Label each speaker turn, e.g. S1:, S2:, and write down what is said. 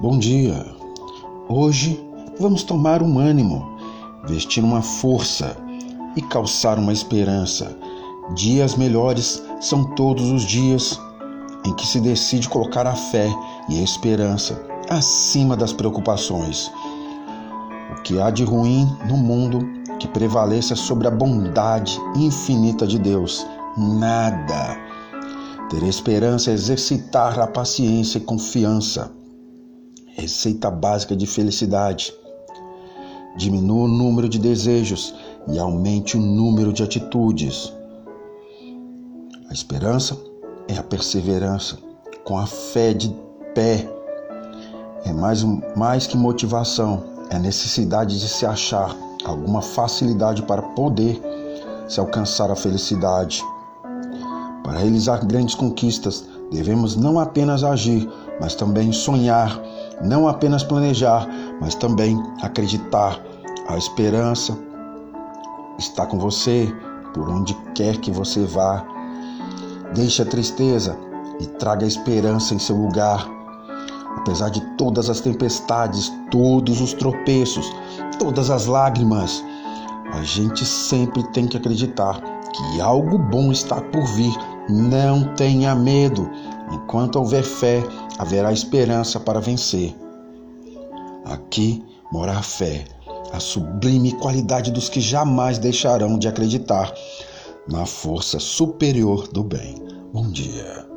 S1: Bom dia. Hoje vamos tomar um ânimo, vestir uma força e calçar uma esperança. Dias melhores são todos os dias em que se decide colocar a fé e a esperança acima das preocupações. O que há de ruim no mundo que prevaleça sobre a bondade infinita de Deus? Nada. Ter esperança é exercitar a paciência e confiança Receita básica de felicidade. Diminua o número de desejos e aumente o número de atitudes. A esperança é a perseverança, com a fé de pé. É mais, mais que motivação, é necessidade de se achar alguma facilidade para poder se alcançar a felicidade. Para realizar grandes conquistas, devemos não apenas agir, mas também sonhar não apenas planejar, mas também acreditar. A esperança está com você por onde quer que você vá. Deixe a tristeza e traga a esperança em seu lugar. Apesar de todas as tempestades, todos os tropeços, todas as lágrimas, a gente sempre tem que acreditar que algo bom está por vir. Não tenha medo. Enquanto houver fé, haverá esperança para vencer. Aqui mora a fé, a sublime qualidade dos que jamais deixarão de acreditar na força superior do bem. Bom dia.